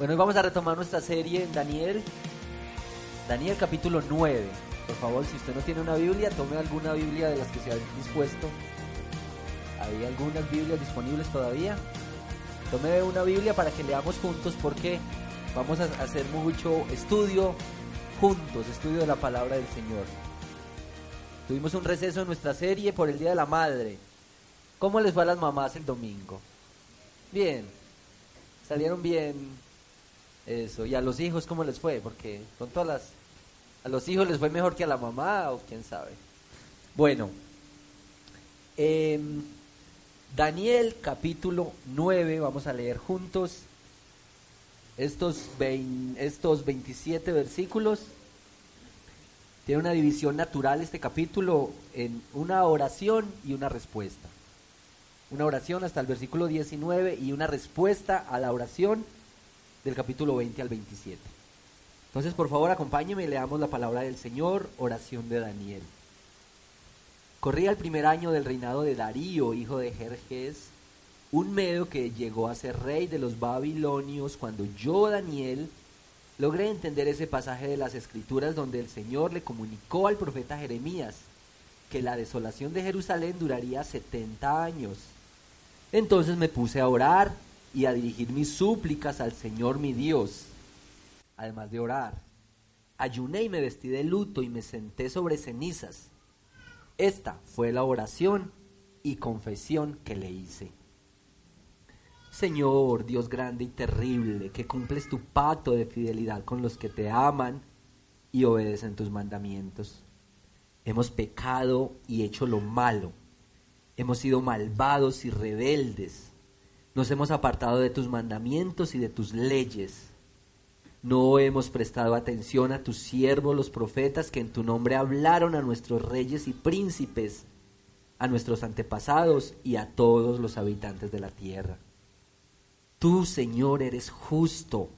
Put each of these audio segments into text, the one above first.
Bueno, hoy vamos a retomar nuestra serie en Daniel, Daniel capítulo 9. Por favor, si usted no tiene una Biblia, tome alguna Biblia de las que se han dispuesto. Hay algunas Biblias disponibles todavía. Tome una Biblia para que leamos juntos porque vamos a hacer mucho estudio juntos, estudio de la palabra del Señor. Tuvimos un receso en nuestra serie por el Día de la Madre. ¿Cómo les fue a las mamás el domingo? Bien, salieron bien eso, y a los hijos, ¿cómo les fue? Porque con todas las... A los hijos les fue mejor que a la mamá o quién sabe. Bueno, em, Daniel capítulo 9, vamos a leer juntos estos, estos 27 versículos. Tiene una división natural este capítulo en una oración y una respuesta. Una oración hasta el versículo 19 y una respuesta a la oración del capítulo 20 al 27. Entonces, por favor, acompáñeme y leamos la palabra del Señor, oración de Daniel. Corría el primer año del reinado de Darío, hijo de Jerjes, un medo que llegó a ser rey de los babilonios cuando yo, Daniel, logré entender ese pasaje de las escrituras donde el Señor le comunicó al profeta Jeremías que la desolación de Jerusalén duraría 70 años. Entonces me puse a orar y a dirigir mis súplicas al Señor mi Dios. Además de orar, ayuné y me vestí de luto y me senté sobre cenizas. Esta fue la oración y confesión que le hice. Señor, Dios grande y terrible, que cumples tu pacto de fidelidad con los que te aman y obedecen tus mandamientos. Hemos pecado y hecho lo malo. Hemos sido malvados y rebeldes nos hemos apartado de tus mandamientos y de tus leyes. No hemos prestado atención a tus siervos los profetas que en tu nombre hablaron a nuestros reyes y príncipes, a nuestros antepasados y a todos los habitantes de la tierra. Tú, Señor, eres justo.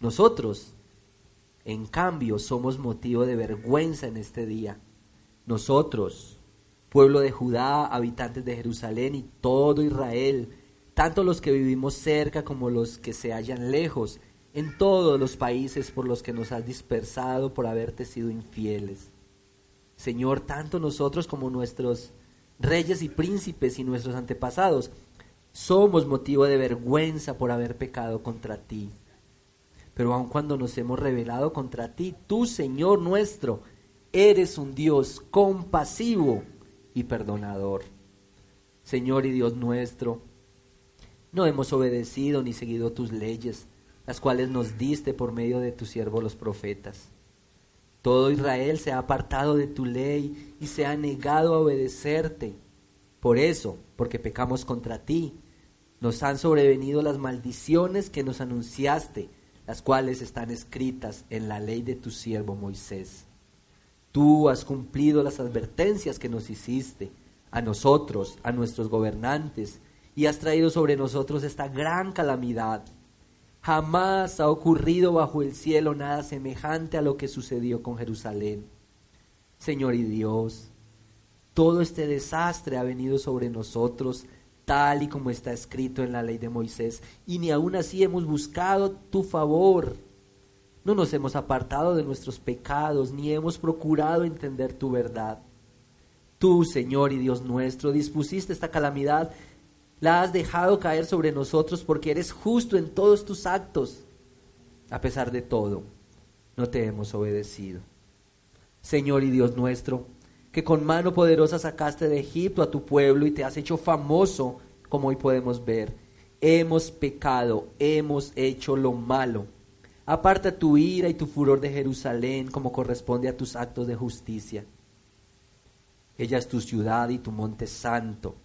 Nosotros, en cambio, somos motivo de vergüenza en este día. Nosotros, pueblo de Judá, habitantes de Jerusalén y todo Israel, tanto los que vivimos cerca como los que se hallan lejos, en todos los países por los que nos has dispersado por haberte sido infieles. Señor, tanto nosotros como nuestros reyes y príncipes y nuestros antepasados somos motivo de vergüenza por haber pecado contra ti. Pero aun cuando nos hemos rebelado contra ti, tú, Señor nuestro, eres un Dios compasivo y perdonador. Señor y Dios nuestro, no hemos obedecido ni seguido tus leyes, las cuales nos diste por medio de tus siervos los profetas. Todo Israel se ha apartado de tu ley y se ha negado a obedecerte. Por eso, porque pecamos contra ti, nos han sobrevenido las maldiciones que nos anunciaste, las cuales están escritas en la ley de tu siervo Moisés. Tú has cumplido las advertencias que nos hiciste, a nosotros, a nuestros gobernantes y has traído sobre nosotros esta gran calamidad. Jamás ha ocurrido bajo el cielo nada semejante a lo que sucedió con Jerusalén. Señor y Dios, todo este desastre ha venido sobre nosotros tal y como está escrito en la ley de Moisés, y ni aun así hemos buscado tu favor. No nos hemos apartado de nuestros pecados, ni hemos procurado entender tu verdad. Tú, Señor y Dios nuestro, dispusiste esta calamidad la has dejado caer sobre nosotros porque eres justo en todos tus actos. A pesar de todo, no te hemos obedecido. Señor y Dios nuestro, que con mano poderosa sacaste de Egipto a tu pueblo y te has hecho famoso, como hoy podemos ver. Hemos pecado, hemos hecho lo malo. Aparta tu ira y tu furor de Jerusalén como corresponde a tus actos de justicia. Ella es tu ciudad y tu monte santo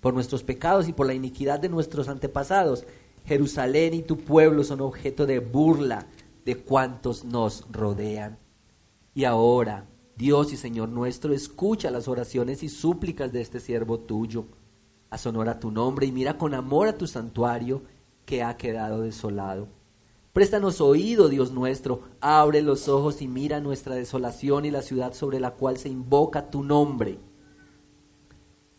por nuestros pecados y por la iniquidad de nuestros antepasados. Jerusalén y tu pueblo son objeto de burla de cuantos nos rodean. Y ahora, Dios y Señor nuestro, escucha las oraciones y súplicas de este siervo tuyo. Haz honor a tu nombre y mira con amor a tu santuario que ha quedado desolado. Préstanos oído, Dios nuestro, abre los ojos y mira nuestra desolación y la ciudad sobre la cual se invoca tu nombre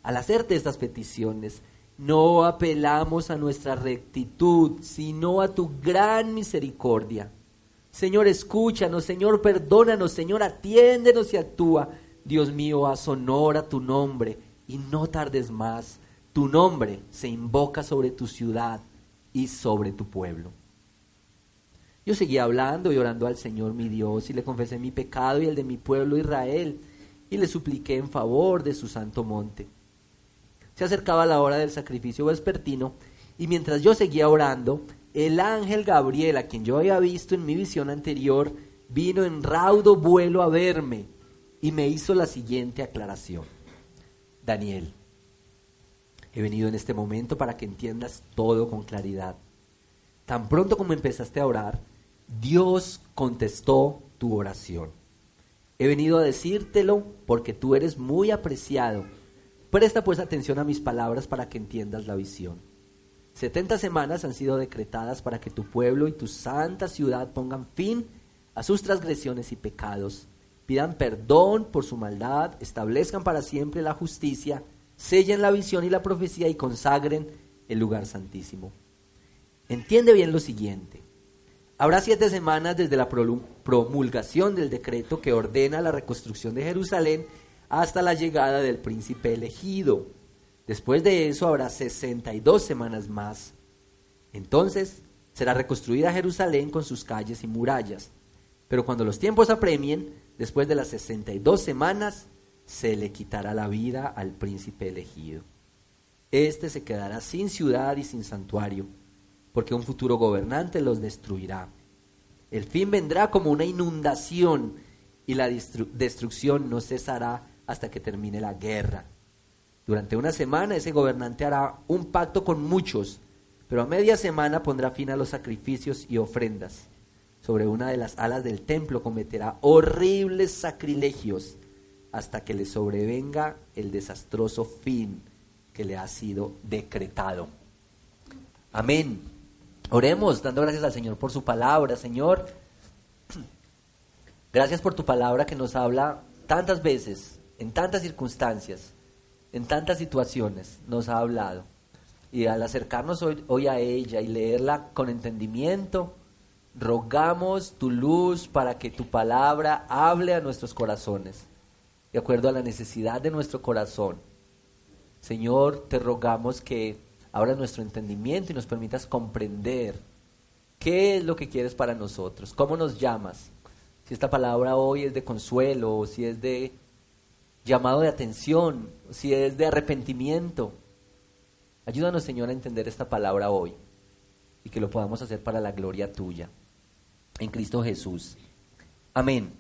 al hacerte estas peticiones, no apelamos a nuestra rectitud, sino a tu gran misericordia. Señor, escúchanos, Señor, perdónanos, Señor, atiéndenos y actúa. Dios mío, haz honor a tu nombre y no tardes más. Tu nombre se invoca sobre tu ciudad y sobre tu pueblo. Yo seguí hablando y orando al Señor mi Dios y le confesé mi pecado y el de mi pueblo Israel y le supliqué en favor de su santo monte. Se acercaba la hora del sacrificio vespertino y mientras yo seguía orando, el ángel Gabriel, a quien yo había visto en mi visión anterior, vino en raudo vuelo a verme y me hizo la siguiente aclaración. Daniel, he venido en este momento para que entiendas todo con claridad. Tan pronto como empezaste a orar, Dios contestó tu oración. He venido a decírtelo porque tú eres muy apreciado. Presta pues atención a mis palabras para que entiendas la visión. Setenta semanas han sido decretadas para que tu pueblo y tu santa ciudad pongan fin a sus transgresiones y pecados, pidan perdón por su maldad, establezcan para siempre la justicia, sellen la visión y la profecía y consagren el lugar santísimo. Entiende bien lo siguiente. Habrá siete semanas desde la promulgación del decreto que ordena la reconstrucción de Jerusalén hasta la llegada del príncipe elegido. Después de eso habrá 62 semanas más. Entonces será reconstruida Jerusalén con sus calles y murallas. Pero cuando los tiempos apremien, después de las 62 semanas, se le quitará la vida al príncipe elegido. Este se quedará sin ciudad y sin santuario porque un futuro gobernante los destruirá. El fin vendrá como una inundación y la destrucción no cesará hasta que termine la guerra. Durante una semana ese gobernante hará un pacto con muchos, pero a media semana pondrá fin a los sacrificios y ofrendas. Sobre una de las alas del templo cometerá horribles sacrilegios hasta que le sobrevenga el desastroso fin que le ha sido decretado. Amén. Oremos dando gracias al Señor por su palabra. Señor, gracias por tu palabra que nos habla tantas veces, en tantas circunstancias, en tantas situaciones, nos ha hablado. Y al acercarnos hoy, a ella y leerla con entendimiento, rogamos tu luz para que tu palabra hable a nuestros corazones, de acuerdo a la necesidad de nuestro corazón. Señor, te rogamos que abra nuestro entendimiento y nos permitas comprender qué es lo que quieres para nosotros, cómo nos llamas. Si esta palabra hoy es de consuelo, o si es de llamado de atención, si es de arrepentimiento. Ayúdanos, Señor, a entender esta palabra hoy y que lo podamos hacer para la gloria tuya. En Cristo Jesús. Amén.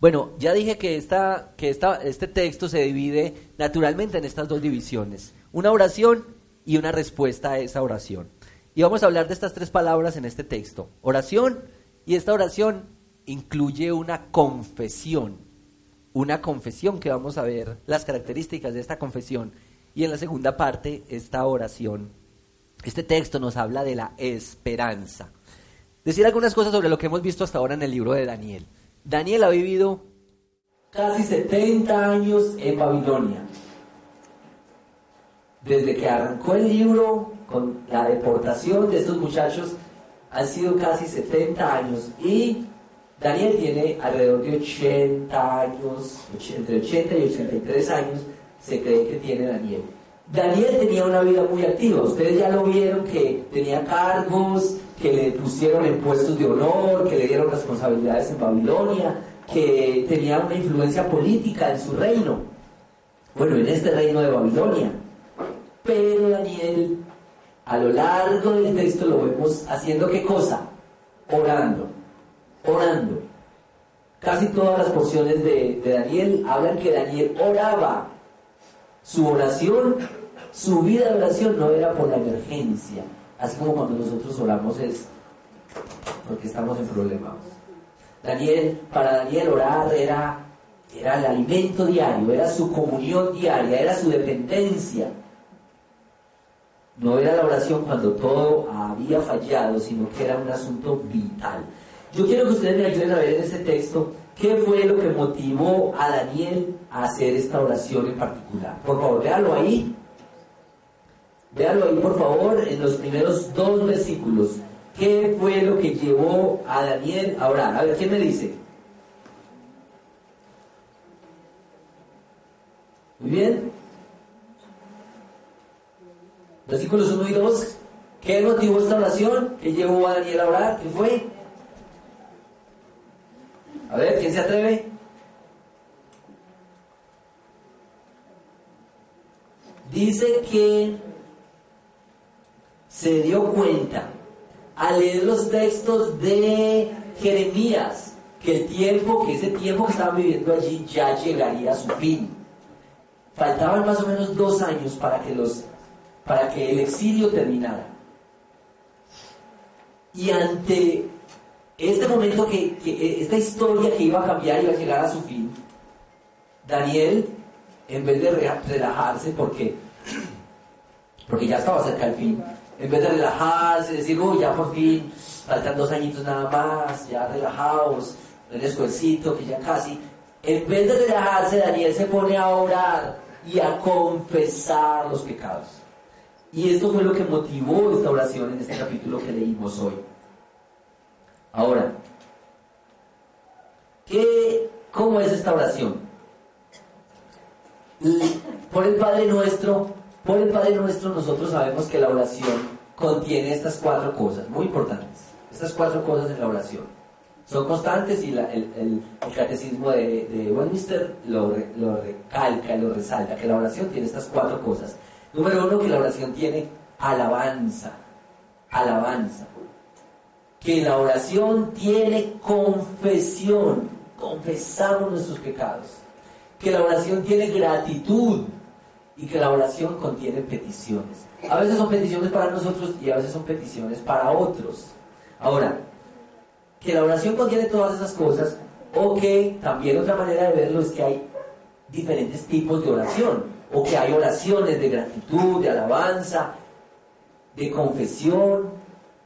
Bueno, ya dije que, esta, que esta, este texto se divide naturalmente en estas dos divisiones. Una oración y una respuesta a esa oración. Y vamos a hablar de estas tres palabras en este texto. Oración, y esta oración incluye una confesión. Una confesión que vamos a ver las características de esta confesión. Y en la segunda parte, esta oración, este texto nos habla de la esperanza. Decir algunas cosas sobre lo que hemos visto hasta ahora en el libro de Daniel. Daniel ha vivido casi 70 años en Babilonia desde que arrancó el libro con la deportación de estos muchachos, han sido casi 70 años y Daniel tiene alrededor de 80 años, entre 80 y 83 años se cree que tiene Daniel. Daniel tenía una vida muy activa, ustedes ya lo vieron que tenía cargos, que le pusieron en puestos de honor, que le dieron responsabilidades en Babilonia, que tenía una influencia política en su reino. Bueno, en este reino de Babilonia. Pero Daniel, a lo largo del texto lo vemos haciendo qué cosa? Orando, orando. Casi todas las porciones de, Daniel hablan que Daniel oraba. Su oración, su vida de oración no era por la emergencia, así como cuando nosotros oramos es porque estamos en problemas. Daniel, para Daniel orar era, era el alimento diario, era su comunión diaria, era su dependencia. No era la oración cuando todo había fallado, sino que era un asunto vital. Yo quiero que ustedes me ayuden a ver en este texto qué fue lo que motivó a Daniel a hacer esta oración en particular. Por favor, véanlo ahí. Véalo ahí, por favor, en los primeros dos versículos. ¿Qué fue lo que llevó a Daniel a orar? A ver, ¿quién me dice? Muy bien. Versículos 1 y 2. ¿Qué motivó esta oración? ¿Qué llevó a Daniel a orar? ¿Qué fue? A ver, ¿quién se atreve? Dice que se dio cuenta al leer los textos de Jeremías que el tiempo, que ese tiempo que estaban viviendo allí ya llegaría a su fin. Faltaban más o menos dos años para que, los, para que el exilio terminara. Y ante este momento que, que, esta historia que iba a cambiar iba a llegar a su fin, Daniel, en vez de relajarse, porque, porque ya estaba cerca del fin, en vez de relajarse, decir, uy, ya por fin, faltan dos añitos nada más, ya relajados, el esfuercito, que ya casi, en vez de relajarse, Daniel se pone a orar y a confesar los pecados. Y esto fue lo que motivó esta oración en este capítulo que leímos hoy. Ahora, ¿qué, ¿cómo es esta oración? Por el Padre Nuestro, por el Padre Nuestro nosotros sabemos que la oración contiene estas cuatro cosas, muy importantes. Estas cuatro cosas en la oración. Son constantes y el, catecismo de, de Westminster lo, lo recalca, lo resalta, que la oración tiene estas cuatro cosas. Número uno, que la oración tiene alabanza. Alabanza. Que la oración tiene confesión. Confesamos nuestros pecados. Que la oración tiene gratitud y que la oración contiene peticiones. A veces son peticiones para nosotros y a veces son peticiones para otros. Ahora, que la oración contiene todas esas cosas o que también otra manera de verlo es que hay diferentes tipos de oración o que hay oraciones de gratitud, de alabanza, de confesión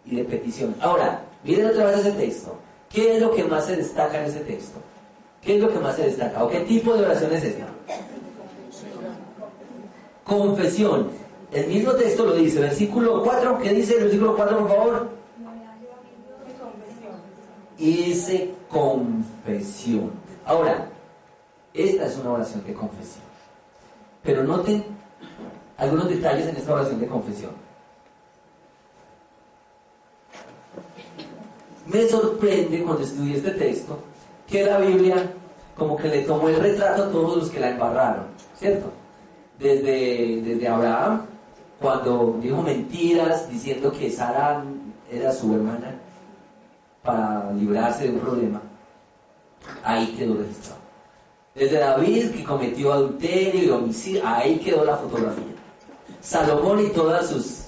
y de petición. Ahora, miren otra vez ese texto. ¿Qué es lo que más se destaca en ese texto? ¿Qué es lo que más se destaca? ¿O qué tipo de oración es esta? confesión. El mismo texto lo dice, versículo 4, ¿qué dice el versículo 4, por favor? Hice confesión. Ahora, esta es una oración de confesión. Pero noten algunos detalles en esta oración de confesión. Me sorprende cuando estudié este texto que la Biblia como que le tomó el retrato a todos los que la embarraron, ¿cierto? desde, desde Abraham, cuando dijo mentiras diciendo que Sara era su hermana para librarse de un problema, ahí quedó registrado. Desde David, que cometió adulterio y homicidio, ahí quedó la fotografía. Salomón y todas sus,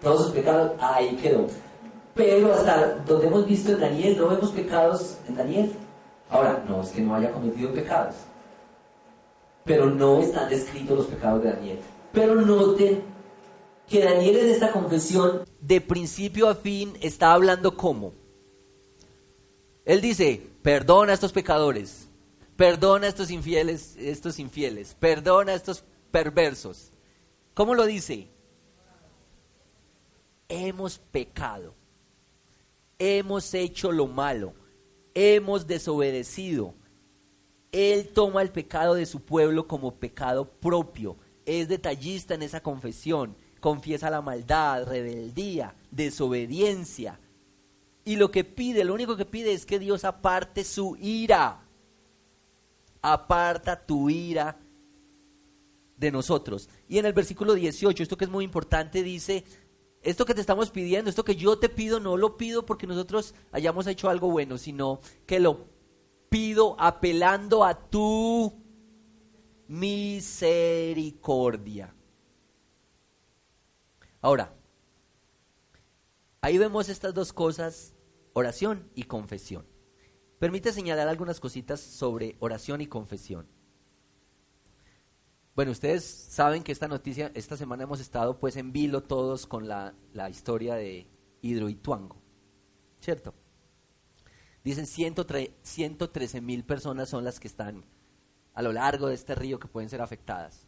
todos sus pecados, ahí quedó. Pero hasta donde hemos visto en Daniel, no vemos pecados en Daniel. Ahora, no es que no haya cometido pecados, pero no están descritos los pecados de Daniel. Pero noten que Daniel en esta confesión, de principio a fin, está hablando como. Él dice, perdona a estos pecadores, perdona a estos infieles, estos infieles, perdona a estos perversos. ¿Cómo lo dice? Hemos pecado, hemos hecho lo malo, hemos desobedecido, él toma el pecado de su pueblo como pecado propio. Es detallista en esa confesión. Confiesa la maldad, rebeldía, desobediencia. Y lo que pide, lo único que pide es que Dios aparte su ira. Aparta tu ira de nosotros. Y en el versículo 18, esto que es muy importante, dice, esto que te estamos pidiendo, esto que yo te pido, no lo pido porque nosotros hayamos hecho algo bueno, sino que lo pido apelando a tu misericordia. Ahora, ahí vemos estas dos cosas, oración y confesión. Permite señalar algunas cositas sobre oración y confesión. Bueno, ustedes saben que esta noticia, esta semana hemos estado pues en vilo todos con la, la historia de Hidroituango, ¿cierto? Dicen 113 mil personas son las que están a lo largo de este río que pueden ser afectadas.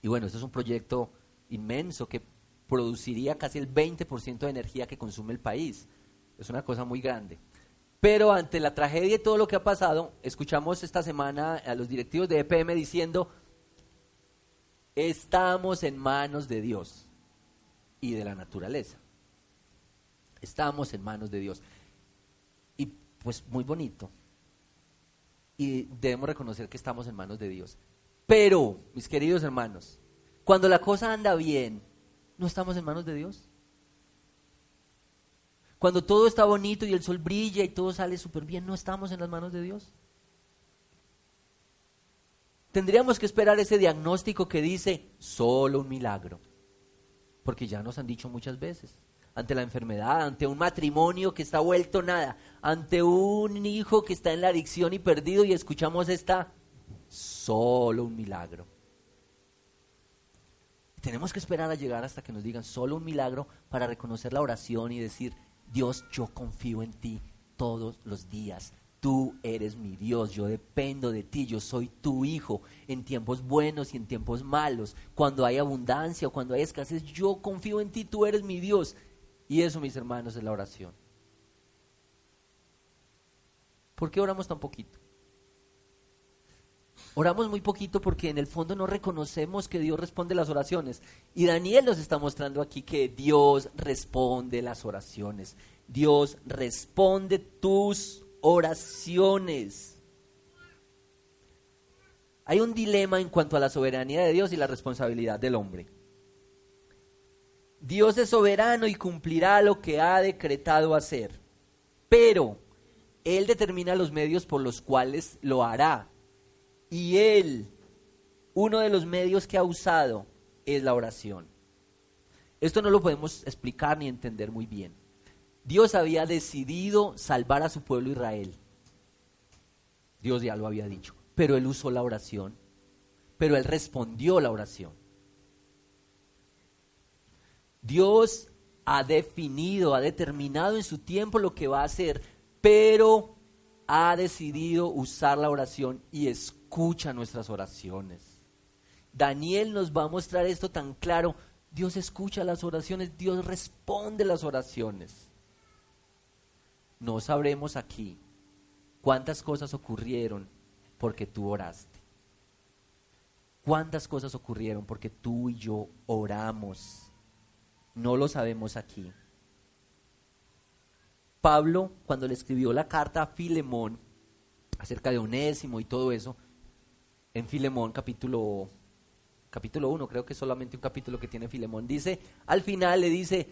Y bueno, esto es un proyecto inmenso que produciría casi el 20% de energía que consume el país. Es una cosa muy grande. Pero ante la tragedia y todo lo que ha pasado, escuchamos esta semana a los directivos de EPM diciendo, estamos en manos de Dios y de la naturaleza. Estamos en manos de Dios. Y pues muy bonito. Y debemos reconocer que estamos en manos de Dios. Pero, mis queridos hermanos, cuando la cosa anda bien, ¿no estamos en manos de Dios? Cuando todo está bonito y el sol brilla y todo sale súper bien, ¿no estamos en las manos de Dios? Tendríamos que esperar ese diagnóstico que dice solo un milagro, porque ya nos han dicho muchas veces, ante la enfermedad, ante un matrimonio que está vuelto nada, ante un hijo que está en la adicción y perdido y escuchamos esta solo un milagro. Tenemos que esperar a llegar hasta que nos digan solo un milagro para reconocer la oración y decir, Dios, yo confío en ti todos los días. Tú eres mi Dios, yo dependo de ti, yo soy tu hijo en tiempos buenos y en tiempos malos, cuando hay abundancia o cuando hay escasez, yo confío en ti, tú eres mi Dios. Y eso, mis hermanos, es la oración. ¿Por qué oramos tan poquito? Oramos muy poquito porque en el fondo no reconocemos que Dios responde las oraciones. Y Daniel nos está mostrando aquí que Dios responde las oraciones. Dios responde tus oraciones. Hay un dilema en cuanto a la soberanía de Dios y la responsabilidad del hombre. Dios es soberano y cumplirá lo que ha decretado hacer, pero Él determina los medios por los cuales lo hará. Y Él, uno de los medios que ha usado es la oración. Esto no lo podemos explicar ni entender muy bien. Dios había decidido salvar a su pueblo Israel. Dios ya lo había dicho. Pero Él usó la oración. Pero Él respondió la oración. Dios ha definido, ha determinado en su tiempo lo que va a hacer, pero ha decidido usar la oración y escucha nuestras oraciones. Daniel nos va a mostrar esto tan claro. Dios escucha las oraciones, Dios responde las oraciones no sabremos aquí cuántas cosas ocurrieron porque tú oraste. ¿Cuántas cosas ocurrieron porque tú y yo oramos? No lo sabemos aquí. Pablo, cuando le escribió la carta a Filemón acerca de Onésimo y todo eso, en Filemón capítulo capítulo 1, creo que es solamente un capítulo que tiene Filemón, dice, al final le dice,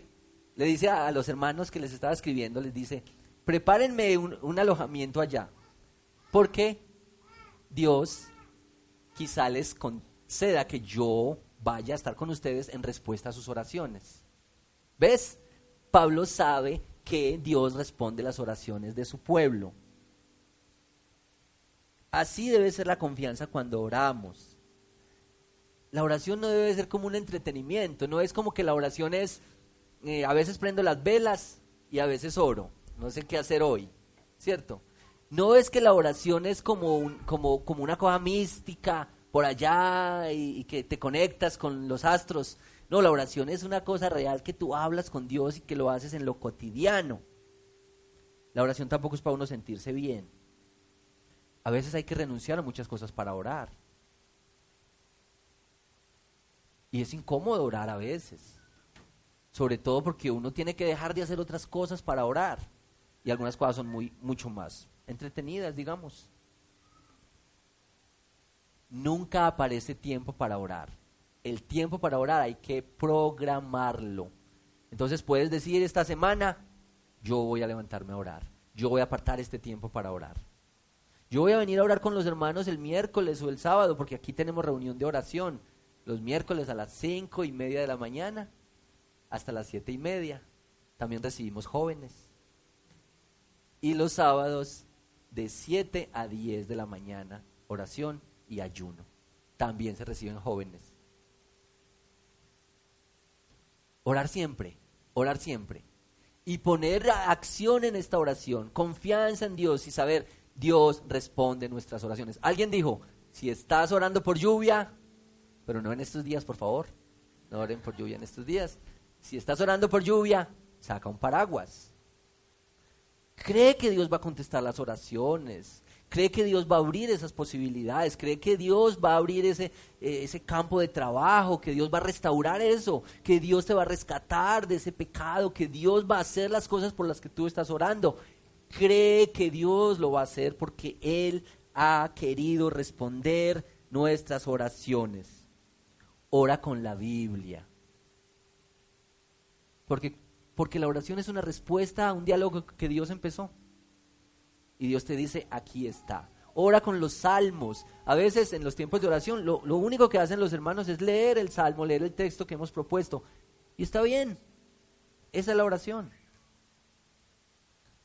le dice a los hermanos que les estaba escribiendo, les dice, prepárenme un, alojamiento allá, porque Dios quizá les conceda que yo vaya a estar con ustedes en respuesta a sus oraciones. ¿Ves? Pablo sabe que Dios responde las oraciones de su pueblo. Así debe ser la confianza cuando oramos. La oración no debe ser como un entretenimiento, no es como que la oración es, eh, a veces prendo las velas y a veces oro no sé qué hacer hoy, ¿cierto? No es que la oración es como, como, como una cosa mística por allá y, y, que te conectas con los astros. No, la oración es una cosa real que tú hablas con Dios y que lo haces en lo cotidiano. La oración tampoco es para uno sentirse bien. A veces hay que renunciar a muchas cosas para orar. Y es incómodo orar a veces. Sobre todo porque uno tiene que dejar de hacer otras cosas para orar y algunas cosas son muy, mucho más entretenidas, digamos. Nunca aparece tiempo para orar. El tiempo para orar hay que programarlo. Entonces puedes decir esta semana, yo voy a levantarme a orar. Yo voy a apartar este tiempo para orar. Yo voy a venir a orar con los hermanos el miércoles o el sábado, porque aquí tenemos reunión de oración. Los miércoles a las cinco y media de la mañana hasta las siete y media. También recibimos jóvenes y los sábados de 7 a 10 de la mañana, oración y ayuno. También se reciben jóvenes. Orar siempre, orar siempre. Y poner acción en esta oración, confianza en Dios y saber, Dios responde nuestras oraciones. Alguien dijo, si estás orando por lluvia, pero no en estos días, por favor, no oren por lluvia en estos días. Si estás orando por lluvia, saca un paraguas. Cree que Dios va a contestar las oraciones. Cree que Dios va a abrir esas posibilidades. Cree que Dios va a abrir ese, eh, ese campo de trabajo. Que Dios va a restaurar eso. Que Dios te va a rescatar de ese pecado. Que Dios va a hacer las cosas por las que tú estás orando. Cree que Dios lo va a hacer porque Él ha querido responder nuestras oraciones. Ora con la Biblia. Porque, porque la oración es una respuesta a un diálogo que Dios empezó. Y Dios te dice, aquí está. Ora con los salmos. A veces en los tiempos de oración lo, lo único que hacen los hermanos es leer el salmo, leer el texto que hemos propuesto. Y está bien. Esa es la oración.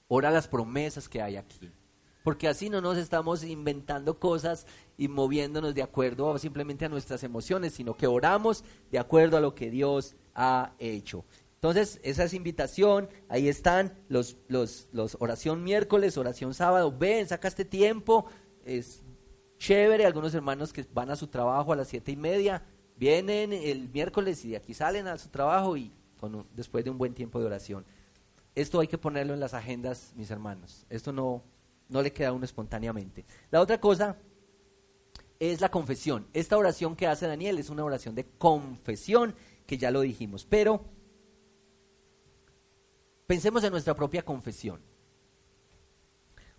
Ora las promesas que hay aquí porque así no nos estamos inventando cosas y moviéndonos de acuerdo simplemente a nuestras emociones, sino que oramos de acuerdo a lo que Dios ha hecho. Entonces, esa es invitación, ahí están los, los, los oración miércoles, oración sábado, ven, saca este tiempo, es chévere, algunos hermanos que van a su trabajo a las siete y media, vienen el miércoles y de aquí salen a su trabajo y después de un buen tiempo de oración. Esto hay que ponerlo en las agendas, mis hermanos. Esto no, no le queda a uno espontáneamente. La otra cosa es la confesión. Esta oración que hace Daniel es una oración de confesión, que ya lo dijimos, pero pensemos en nuestra propia confesión.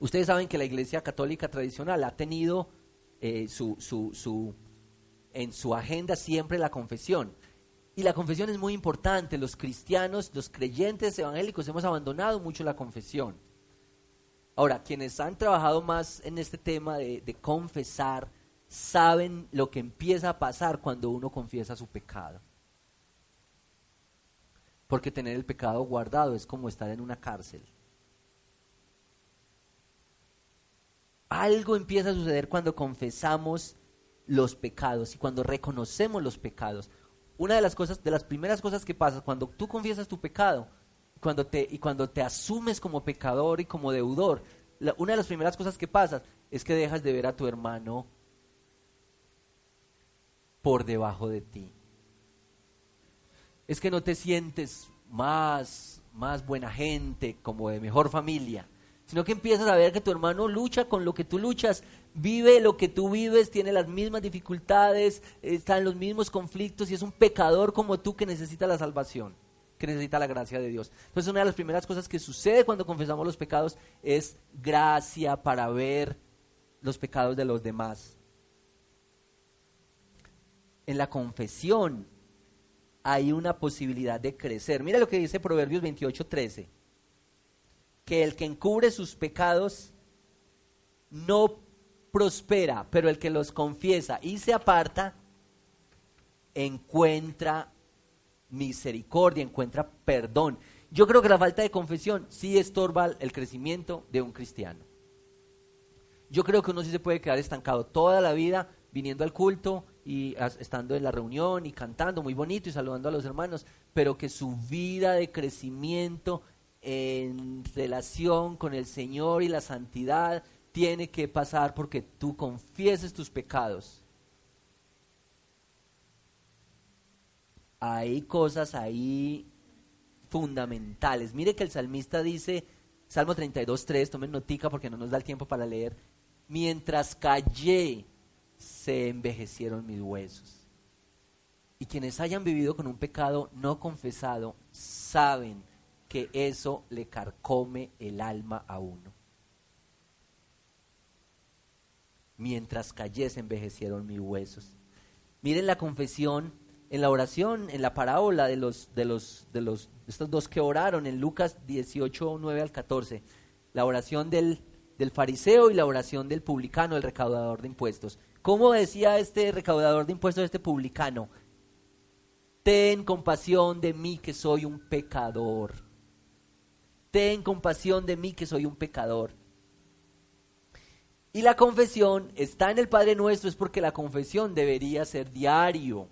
Ustedes saben que la Iglesia Católica tradicional ha tenido eh, su, su, en su agenda siempre la confesión. Y la confesión es muy importante. Los cristianos, los creyentes evangélicos hemos abandonado mucho la confesión. Ahora, quienes han trabajado más en este tema de, confesar, saben lo que empieza a pasar cuando uno confiesa su pecado. Porque tener el pecado guardado es como estar en una cárcel. Algo empieza a suceder cuando confesamos los pecados y cuando reconocemos los pecados. Una de las cosas, de las primeras cosas que pasa cuando tú confiesas tu pecado, cuando te, y cuando te asumes como pecador y como deudor, una de las primeras cosas que pasa es que dejas de ver a tu hermano por debajo de ti. Es que no te sientes más, más buena gente, como de mejor familia, sino que empiezas a ver que tu hermano lucha con lo que tú luchas, vive lo que tú vives, tiene las mismas dificultades, está en los mismos conflictos y es un pecador como tú que necesita la salvación que necesita la gracia de Dios. Entonces una de las primeras cosas que sucede cuando confesamos los pecados es gracia para ver los pecados de los demás. En la confesión hay una posibilidad de crecer. Mira lo que dice Proverbios 28:13. Que el que encubre sus pecados no prospera, pero el que los confiesa y se aparta encuentra misericordia, encuentra perdón. Yo creo que la falta de confesión sí estorba el crecimiento de un cristiano. Yo creo que uno sí se puede quedar estancado toda la vida viniendo al culto y estando en la reunión y cantando muy bonito y saludando a los hermanos, pero que su vida de crecimiento en relación con el Señor y la santidad tiene que pasar porque tú confieses tus pecados hay cosas ahí fundamentales. Mire que el salmista dice, Salmo 32, 3, tomen notica porque no nos da el tiempo para leer, mientras callé se envejecieron mis huesos. Y quienes hayan vivido con un pecado no confesado saben que eso le carcome el alma a uno. Mientras callé se envejecieron mis huesos. Miren la confesión en la oración, en la parábola de los, de los, de los, estos dos que oraron en Lucas 18, 9 al 14, la oración del, del fariseo y la oración del publicano, el recaudador de impuestos. ¿Cómo decía este recaudador de impuestos, este publicano? Ten compasión de mí que soy un pecador. Ten compasión de mí que soy un pecador. Y la confesión está en el Padre Nuestro es porque la confesión debería ser diario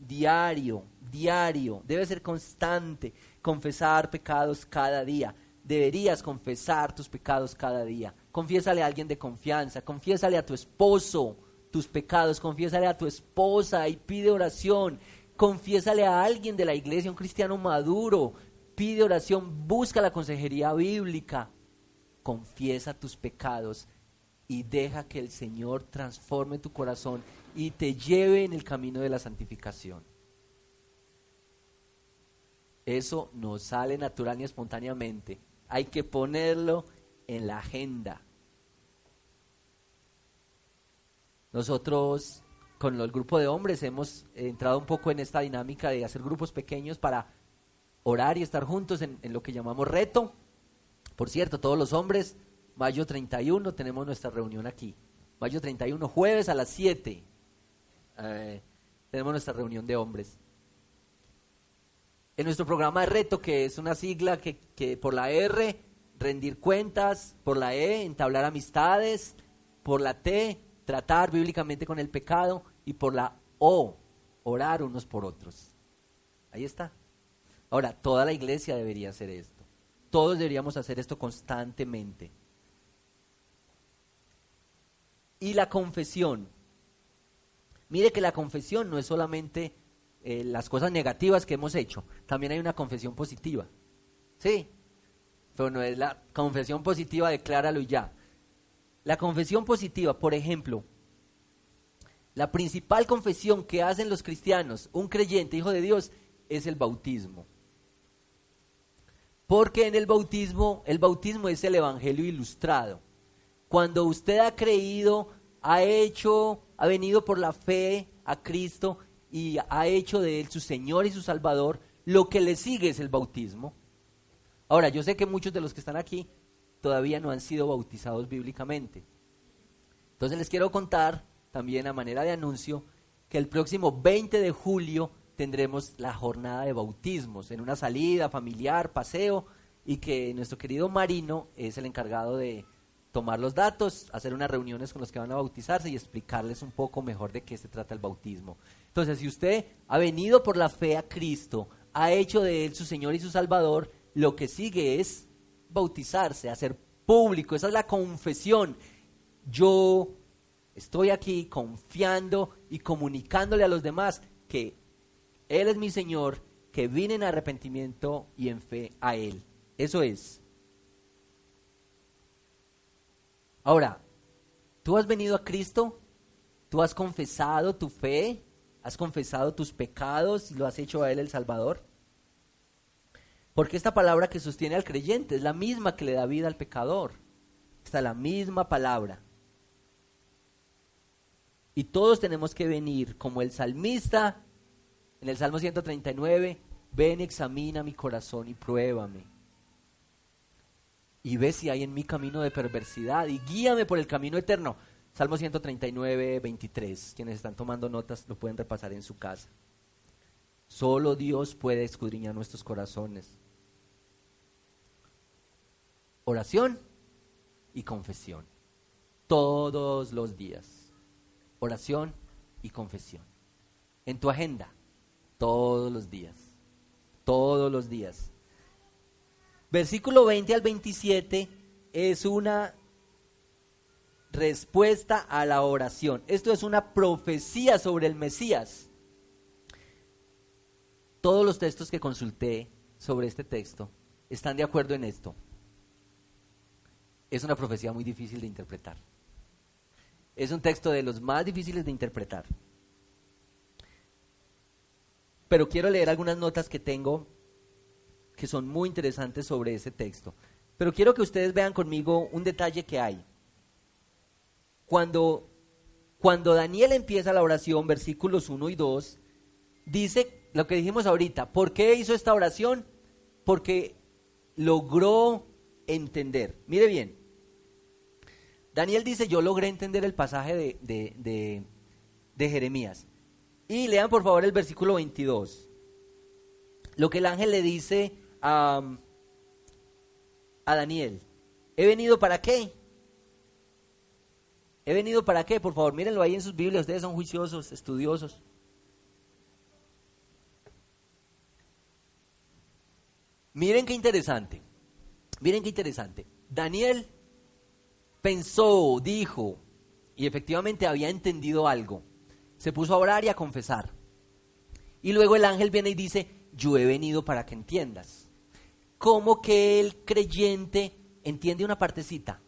diario, diario, debe ser constante, confesar pecados cada día. Deberías confesar tus pecados cada día. Confiésale a alguien de confianza, confiésale a tu esposo tus pecados, confiésale a tu esposa y pide oración. confiésale a alguien de la iglesia, un cristiano maduro, pide oración, busca la consejería bíblica, confiesa tus pecados y deja que el Señor transforme tu corazón y te lleve en el camino de la santificación. Eso no sale natural ni espontáneamente. Hay que ponerlo en la agenda. Nosotros con el grupo de hombres hemos entrado un poco en esta dinámica de hacer grupos pequeños para orar y estar juntos en, lo que llamamos reto. Por cierto, todos los hombres, mayo 31 tenemos nuestra reunión aquí. Mayo 31, jueves a las 7. Eh, tenemos nuestra reunión de hombres. En nuestro programa de reto, que es una sigla que, que por la R, rendir cuentas, por la E, entablar amistades, por la T, tratar bíblicamente con el pecado y por la O, orar unos por otros. Ahí está. Ahora, toda la iglesia debería hacer esto. Todos deberíamos hacer esto constantemente. Y la confesión. Mire que la confesión no es solamente eh, las cosas negativas que hemos hecho, también hay una confesión positiva. ¿Sí? Pero no es la confesión positiva, decláralo y ya. La confesión positiva, por ejemplo, la principal confesión que hacen los cristianos, un creyente, hijo de Dios, es el bautismo. Porque en el bautismo, el bautismo es el evangelio ilustrado. Cuando usted ha creído, ha hecho, ha venido por la fe a Cristo y ha hecho de él su Señor y su Salvador, lo que le sigue es el bautismo. Ahora, yo sé que muchos de los que están aquí todavía no han sido bautizados bíblicamente. Entonces les quiero contar también a manera de anuncio que el próximo 20 de julio tendremos la jornada de bautismos en una salida familiar, paseo, y que nuestro querido Marino es el encargado de tomar los datos, hacer unas reuniones con los que van a bautizarse y explicarles un poco mejor de qué se trata el bautismo. Entonces, si usted ha venido por la fe a Cristo, ha hecho de Él su Señor y su Salvador, lo que sigue es bautizarse, hacer público, esa es la confesión. Yo estoy aquí confiando y comunicándole a los demás que Él es mi Señor, que vine en arrepentimiento y en fe a Él. Eso es. Ahora, ¿tú has venido a Cristo? ¿Tú has confesado tu fe? ¿Has confesado tus pecados y lo has hecho a Él el Salvador? Porque esta palabra que sostiene al creyente es la misma que le da vida al pecador. Está la misma palabra. Y todos tenemos que venir como el salmista en el Salmo 139, ven, examina mi corazón y pruébame. Y ve si hay en mi camino de perversidad y guíame por el camino eterno. Salmo 139, 23. Quienes están tomando notas lo pueden repasar en su casa. Solo Dios puede escudriñar nuestros corazones. Oración y confesión. Todos los días. Oración y confesión. En tu agenda. Todos los días. Todos los días. Versículo 20 al 27 es una respuesta a la oración. Esto es una profecía sobre el Mesías. Todos los textos que consulté sobre este texto están de acuerdo en esto. Es una profecía muy difícil de interpretar. Es un texto de los más difíciles de interpretar. Pero quiero leer algunas notas que tengo que son muy interesantes sobre ese texto. Pero quiero que ustedes vean conmigo un detalle que hay. Cuando, cuando Daniel empieza la oración, versículos 1 y 2, dice lo que dijimos ahorita. ¿Por qué hizo esta oración? Porque logró entender. Mire bien. Daniel dice, yo logré entender el pasaje de, de, de Jeremías. Y lean por favor el versículo 22. Lo que el ángel le dice a, a Daniel. ¿He venido para qué? ¿He venido para qué? Por favor, mírenlo ahí en sus Biblias. Ustedes son juiciosos, estudiosos. Miren qué interesante. Miren qué interesante. Daniel pensó, dijo, y efectivamente había entendido algo. Se puso a orar y a confesar. Y luego el ángel viene y dice, yo he venido para que entiendas. Como que el creyente entiende una partecita,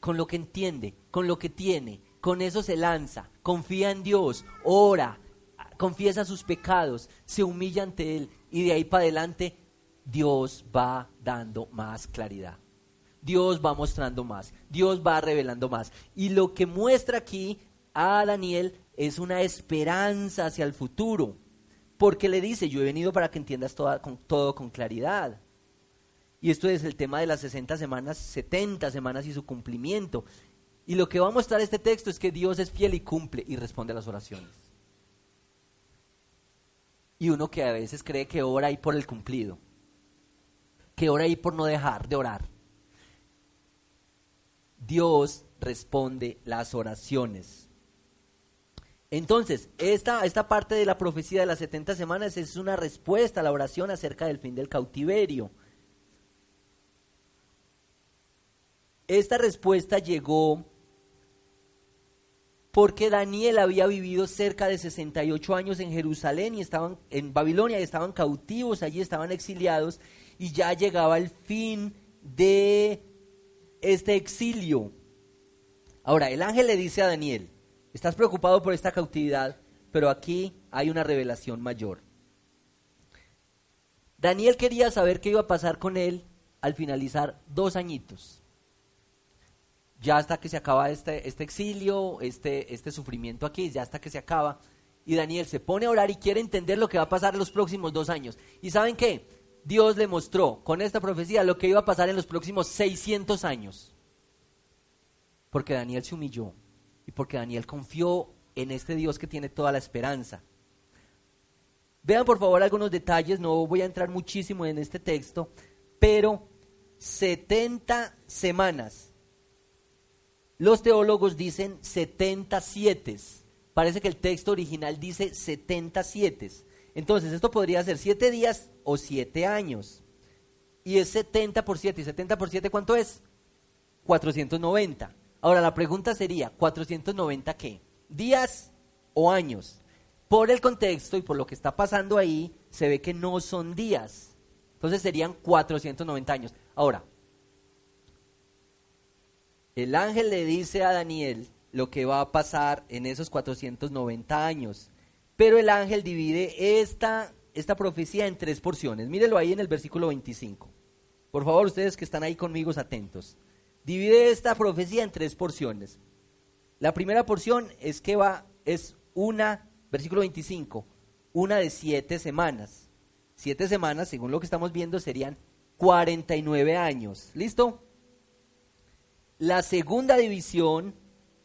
con lo que entiende, con lo que tiene, con eso se lanza, confía en Dios, ora, confiesa sus pecados, se humilla ante Él y de ahí para adelante Dios va dando más claridad. Dios va mostrando más, Dios va revelando más. Y lo que muestra aquí a Daniel es una esperanza hacia el futuro, porque le dice, yo he venido para que entiendas todo con, todo con claridad. Y esto es el tema de las 60 semanas, 70 semanas y su cumplimiento. Y lo que va a mostrar este texto es que Dios es fiel y cumple y responde a las oraciones. Y uno que a veces cree que ora ahí por el cumplido, que ora ahí por no dejar de orar. Dios responde las oraciones. Entonces, esta, esta parte de la profecía de las 70 semanas es una respuesta a la oración acerca del fin del cautiverio. Esta respuesta llegó porque Daniel había vivido cerca de 68 años en Jerusalén y estaban en Babilonia y estaban cautivos, allí estaban exiliados y ya llegaba el fin de este exilio. Ahora, el ángel le dice a Daniel, estás preocupado por esta cautividad, pero aquí hay una revelación mayor. Daniel quería saber qué iba a pasar con él al finalizar dos añitos. Ya hasta que se acaba este, este exilio, este, este sufrimiento aquí, ya hasta que se acaba. Y Daniel se pone a orar y quiere entender lo que va a pasar en los próximos dos años. ¿Y saben qué? Dios le mostró con esta profecía lo que iba a pasar en los próximos 600 años. Porque Daniel se humilló y porque Daniel confió en este Dios que tiene toda la esperanza. Vean por favor algunos detalles, no voy a entrar muchísimo en este texto, pero 70 semanas. Los teólogos dicen 77. Parece que el texto original dice 77. Entonces, esto podría ser 7 días o 7 años. Y es 70 por 7. ¿Y 70 por 7 cuánto es? 490. Ahora, la pregunta sería, ¿490 qué? ¿Días o años? Por el contexto y por lo que está pasando ahí, se ve que no son días. Entonces serían 490 años. Ahora, el ángel le dice a Daniel lo que va a pasar en esos 490 años. Pero el ángel divide esta, esta profecía en tres porciones. Mírelo ahí en el versículo 25. Por favor, ustedes que están ahí conmigo, atentos. Divide esta profecía en tres porciones. La primera porción es que va, es una, versículo 25, una de siete semanas. Siete semanas, según lo que estamos viendo, serían 49 años. ¿Listo? La segunda división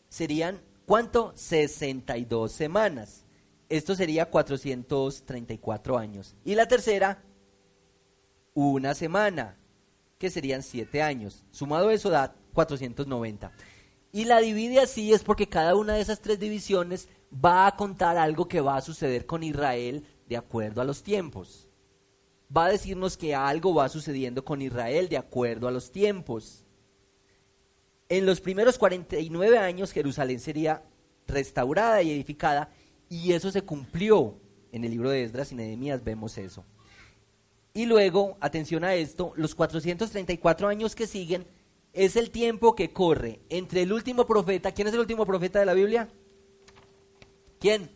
serían, ¿cuánto? 62 semanas. Esto sería 434 años. Y la tercera, una semana, que serían 7 años. Sumado eso da 490. Y la divide así es porque cada una de esas tres divisiones va a contar algo que va a suceder con Israel de acuerdo a los tiempos. Va a decirnos que algo va sucediendo con Israel de acuerdo a los tiempos. En los primeros 49 años Jerusalén sería restaurada y edificada y eso se cumplió. En el libro de Esdras y Nehemías vemos eso. Y luego, atención a esto, los 434 años que siguen es el tiempo que corre entre el último profeta. ¿Quién es el último profeta de la Biblia? ¿Quién?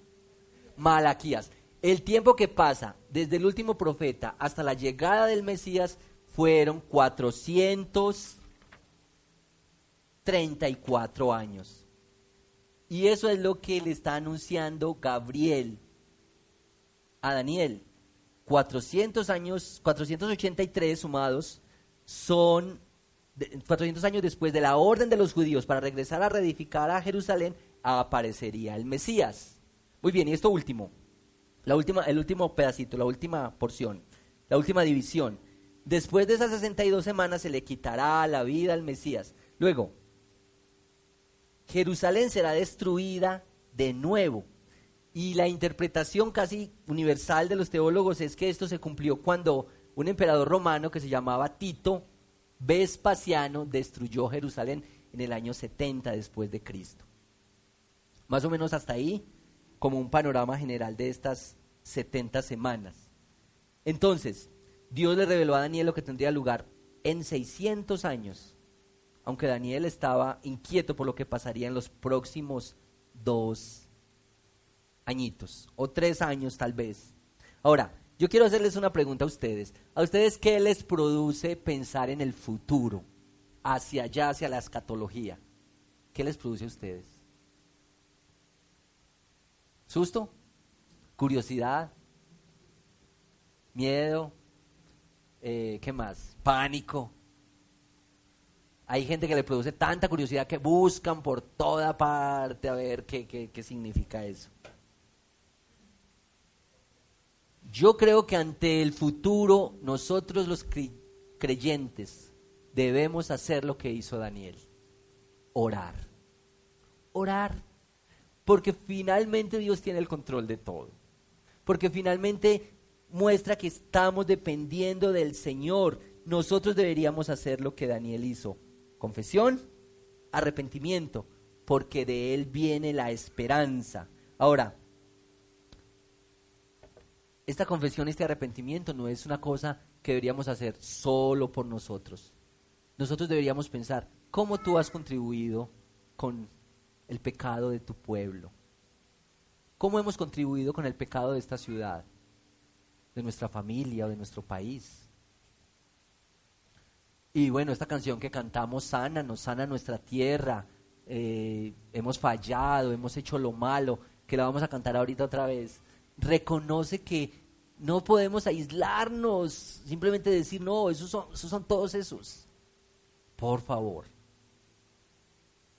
Malaquías. El tiempo que pasa desde el último profeta hasta la llegada del Mesías fueron 434 años. Y eso es lo que le está anunciando Gabriel a Daniel. 400 años, 483 sumados son 400 años después de la orden de los judíos para regresar a reedificar a Jerusalén, aparecería el Mesías. Muy bien, y esto último, la última, el último pedacito, la última porción, la última división. Después de esas 62 semanas se le quitará la vida al Mesías. Luego, Jerusalén será destruida de nuevo. Y la interpretación casi universal de los teólogos es que esto se cumplió cuando un emperador romano que se llamaba Tito Vespasiano destruyó Jerusalén en el año 70 después de Cristo. Más o menos hasta ahí, como un panorama general de estas 70 semanas. Entonces, Dios le reveló a Daniel lo que tendría lugar en 600 años, aunque Daniel estaba inquieto por lo que pasaría en los próximos dos añitos, o tres años tal vez. Ahora, yo quiero hacerles una pregunta a ustedes. ¿A ustedes qué les produce pensar en el futuro, hacia allá, hacia la escatología? ¿Qué les produce a ustedes? ¿Susto? ¿Curiosidad? ¿Miedo? Eh, ¿Qué más? ¿Pánico? Hay gente que le produce tanta curiosidad que buscan por toda parte a ver qué, qué significa eso. Yo creo que ante el futuro nosotros los creyentes debemos hacer lo que hizo Daniel, orar, orar, porque finalmente Dios tiene el control de todo, porque finalmente muestra que estamos dependiendo del Señor. Nosotros deberíamos hacer lo que Daniel hizo, confesión, arrepentimiento, porque de Él viene la esperanza. Ahora, esta confesión, este arrepentimiento no es una cosa que deberíamos hacer solo por nosotros. Nosotros deberíamos pensar, ¿cómo tú has contribuido con el pecado de tu pueblo? ¿Cómo hemos contribuido con el pecado de esta ciudad, de nuestra familia o de nuestro país? Y bueno, esta canción que cantamos sana, nos sana nuestra tierra. Eh, hemos fallado, hemos hecho lo malo, que la vamos a cantar ahorita otra vez reconoce que no podemos aislarnos, simplemente decir, no, esos son, esos son todos esos. Por favor.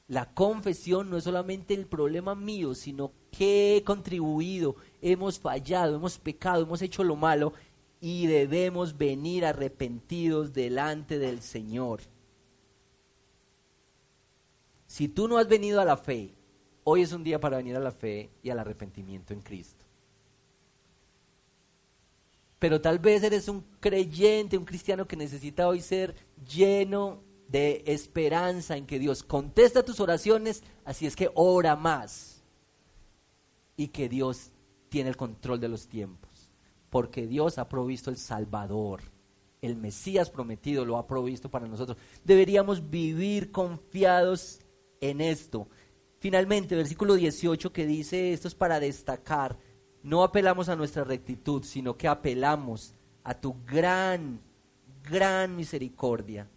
La confesión no es solamente el problema mío, sino que he contribuido, hemos fallado, hemos pecado, hemos hecho lo malo y debemos venir arrepentidos delante del Señor. Si tú no has venido a la fe, hoy es un día para venir a la fe y al arrepentimiento en Cristo pero tal vez eres un creyente, un cristiano que necesita hoy ser lleno de esperanza en que Dios contesta tus oraciones, así es que ora más y que Dios tiene el control de los tiempos, porque Dios ha provisto el Salvador, el Mesías prometido lo ha provisto para nosotros. Deberíamos vivir confiados en esto. Finalmente, versículo 18 que dice, esto es para destacar no apelamos a nuestra rectitud, sino que apelamos a tu gran, gran misericordia.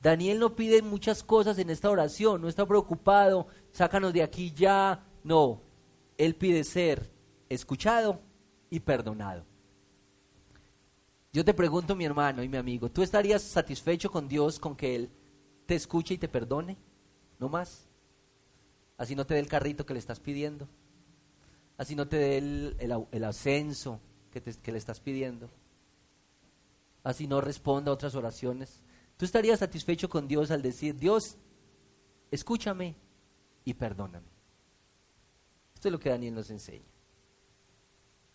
Daniel no pide muchas cosas en esta oración, no está preocupado, sácanos de aquí ya, no, él pide ser escuchado y perdonado. Yo te pregunto, mi hermano y mi amigo, ¿tú estarías satisfecho con Dios con que Él te escuche y te perdone? ¿No más? Así no te dé el carrito que le estás pidiendo así no te dé el, ascenso que, le estás pidiendo, así no responda a otras oraciones. Tú estarías satisfecho con Dios al decir, Dios, escúchame y perdóname. Esto es lo que Daniel nos enseña.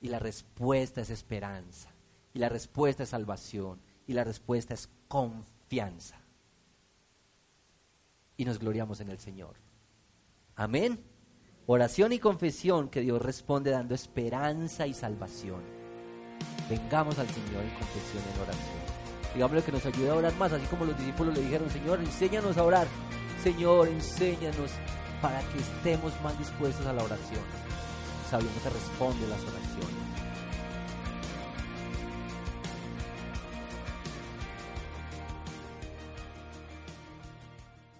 Y la respuesta es esperanza, y la respuesta es salvación, y la respuesta es confianza. Y nos gloriamos en el Señor. Amén. Oración y confesión que Dios responde dando esperanza y salvación. Vengamos al Señor en confesión en oración. Digámosle que nos ayude a orar más, así como los discípulos le dijeron, Señor, enséñanos a orar. Señor, enséñanos para que estemos más dispuestos a la oración, sabiendo que responde las oraciones.